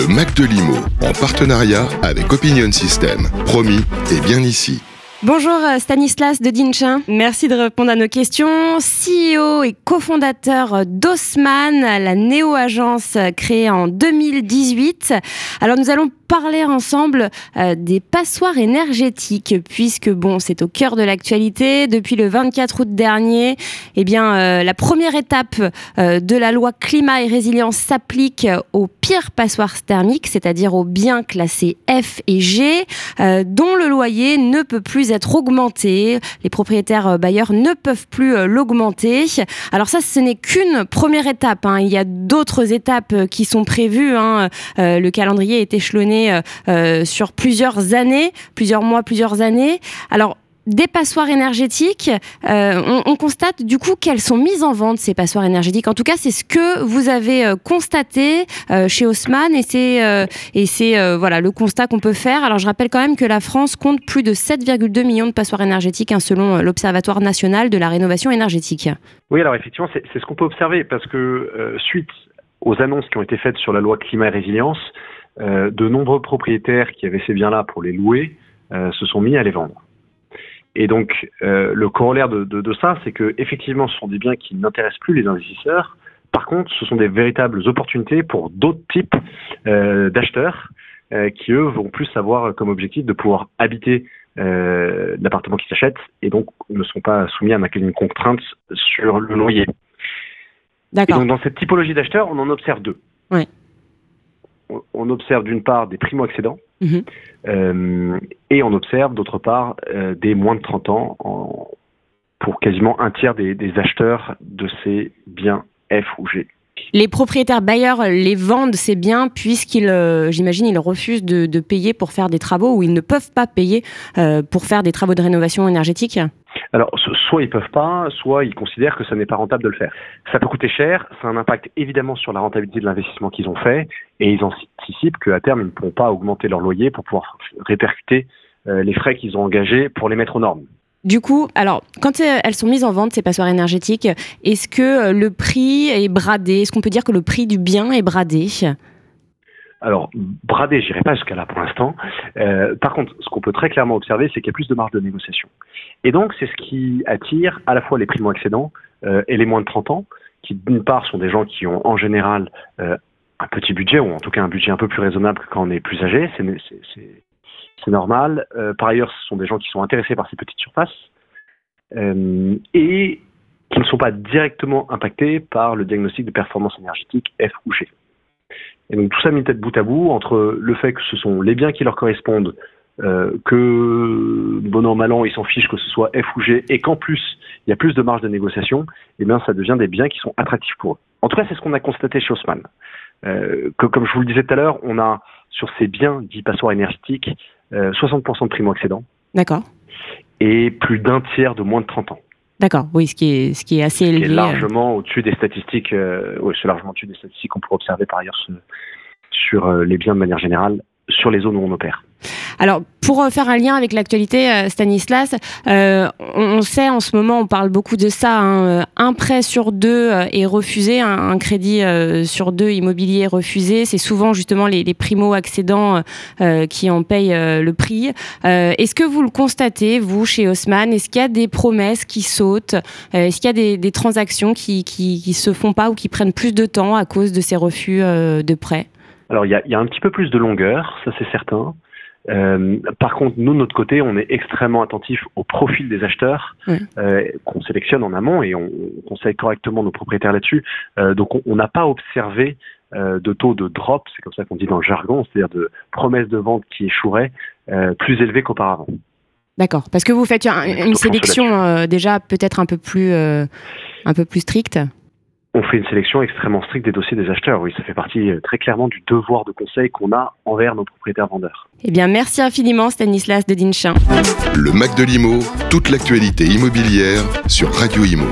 Le Mac de Limo, en partenariat avec Opinion System. Promis, et bien ici. Bonjour euh, Stanislas de Dinchin, merci de répondre à nos questions. CEO et cofondateur d'Osman, la néo-agence créée en 2018. Alors nous allons parler ensemble euh, des passoires énergétiques, puisque bon, c'est au cœur de l'actualité. Depuis le 24 août dernier, eh bien, euh, la première étape euh, de la loi climat et résilience s'applique aux pires passoires thermiques, c'est-à-dire aux biens classés F et G, dont le loyer ne peut plus être augmenté. Les propriétaires bailleurs ne peuvent plus l'augmenter. Alors ça, ce n'est qu'une première étape. Hein. Il y a d'autres étapes qui sont prévues. Hein. le calendrier est échelonné euh, euh, sur plusieurs années, plusieurs mois, plusieurs années. Alors, des passoires énergétiques, euh, on, constate du coup qu'elles sont mises en vente, ces passoires énergétiques. En tout cas, c'est ce que vous avez constaté chez Haussmann et c'est voilà le constat qu'on peut faire. Alors, je rappelle quand même que la France compte plus de 7,2 millions de passoires énergétiques hein, selon l'Observatoire national de la rénovation énergétique. Oui, alors effectivement, c'est ce qu'on peut observer parce que suite aux annonces qui ont été faites sur la loi climat et résilience, euh, de nombreux propriétaires qui avaient ces biens-là pour les louer euh, se sont mis à les vendre. Et donc, euh, le corollaire de, de, ça, c'est que effectivement, ce sont des biens qui n'intéressent plus les investisseurs. Par contre, ce sont des véritables opportunités pour d'autres types d'acheteurs qui, eux, vont plus avoir comme objectif de pouvoir habiter l'appartement qu'ils s'achètent et donc ne sont pas soumis à une contrainte sur le loyer. Et donc, dans cette typologie d'acheteurs, on en observe deux. Oui on observe d'une part des primo-accédants mhm. euh, et on observe d'autre part euh, des moins de 30 ans pour quasiment un tiers des, acheteurs de ces biens F ou G. Les propriétaires bailleurs les vendent ces biens puisqu'ils, euh, j'imagine, ils refusent de, payer pour faire des travaux ou ils ne peuvent pas payer pour faire des travaux de rénovation énergétique alors, soit ils peuvent pas, soit ils considèrent que ça n'est pas rentable de le faire. Ça peut coûter cher, ça a un impact évidemment sur la rentabilité de l'investissement qu'ils ont fait, et ils anticipent qu'à terme, ils ne pourront pas augmenter leur loyer pour pouvoir répercuter euh, les frais qu'ils ont engagés pour les mettre aux normes. Du coup, alors, quand euh, elles sont mises en vente, ces passoires énergétiques, est-ce que euh, le prix est bradé? Est-ce qu'on peut dire que le prix du bien est bradé? Alors, bradé, j'irai pas jusqu'à là pour l'instant. Euh, par contre, ce qu'on peut très clairement observer, c'est qu'il y a plus de marge de négociation. Et donc, c'est ce qui attire à la fois les primo-accédants euh, et les moins de 30 ans, qui d'une part sont des gens qui ont en général un petit budget, ou en tout cas un budget un peu plus raisonnable que quand on est plus âgé, c'est normal. Euh, par ailleurs, ce sont des gens qui sont intéressés par ces petites surfaces euh, et qui ne sont pas directement impactés par le diagnostic de performance énergétique F ou G. Et donc tout ça mis tête bout à bout entre le fait que ce sont les biens qui leur correspondent, euh, que bon an mal an ils s'en fichent que ce soit F ou G, et qu'en plus il y a plus de marge de négociation, et eh bien ça devient des biens qui sont attractifs pour eux. En tout cas, c'est ce qu'on a constaté chez Haussmann. Que, comme je vous le disais tout à l'heure, on a sur ces biens dits passoires énergétiques 60% de primo-accédants. D'accord. Et plus d'un tiers de moins de 30 ans. D'accord, oui, ce qui est, ce qui est assez élevé. Qui est largement au-dessus des statistiques, euh, oui, c'est largement au-dessus des statistiques qu'on pourrait observer par ailleurs sur euh, les biens de manière générale, sur les zones où on opère. Alors, pour euh, faire un lien avec l'actualité, euh, Stanislas, euh, on sait en ce moment, on parle beaucoup de ça, hein, un prêt sur deux est refusé, un, crédit sur deux immobilier est refusé. C'est souvent justement les, primo-accédants qui en payent le prix. Est-ce que vous le constatez, vous, chez Haussmann? Est-ce qu'il y a des promesses qui sautent? Est-ce qu'il y a des, transactions qui, qui, se font pas ou qui prennent plus de temps à cause de ces refus de prêts? Alors il y, a, il y a, un petit peu plus de longueur, ça c'est certain. Euh, par contre, nous, de notre côté, on est extrêmement attentif au profil des acheteurs euh, qu'on sélectionne en amont et on conseille correctement nos propriétaires là-dessus. Euh, donc, on n'a pas observé de taux de drop, c'est comme ça qu'on dit dans le jargon, c'est-à-dire de promesses de vente qui échoueraient plus élevées qu'auparavant. D'accord, parce que vous faites une, une sélection déjà peut-être un peu plus un peu plus stricte on fait une sélection extrêmement stricte des dossiers des acheteurs. Oui, ça fait partie euh, très clairement du devoir de conseil qu'on a envers nos propriétaires vendeurs. Eh bien, merci infiniment Stanislas de Dinchin. Le Mac de l'Imo, toute l'actualité immobilière sur Radio Imo.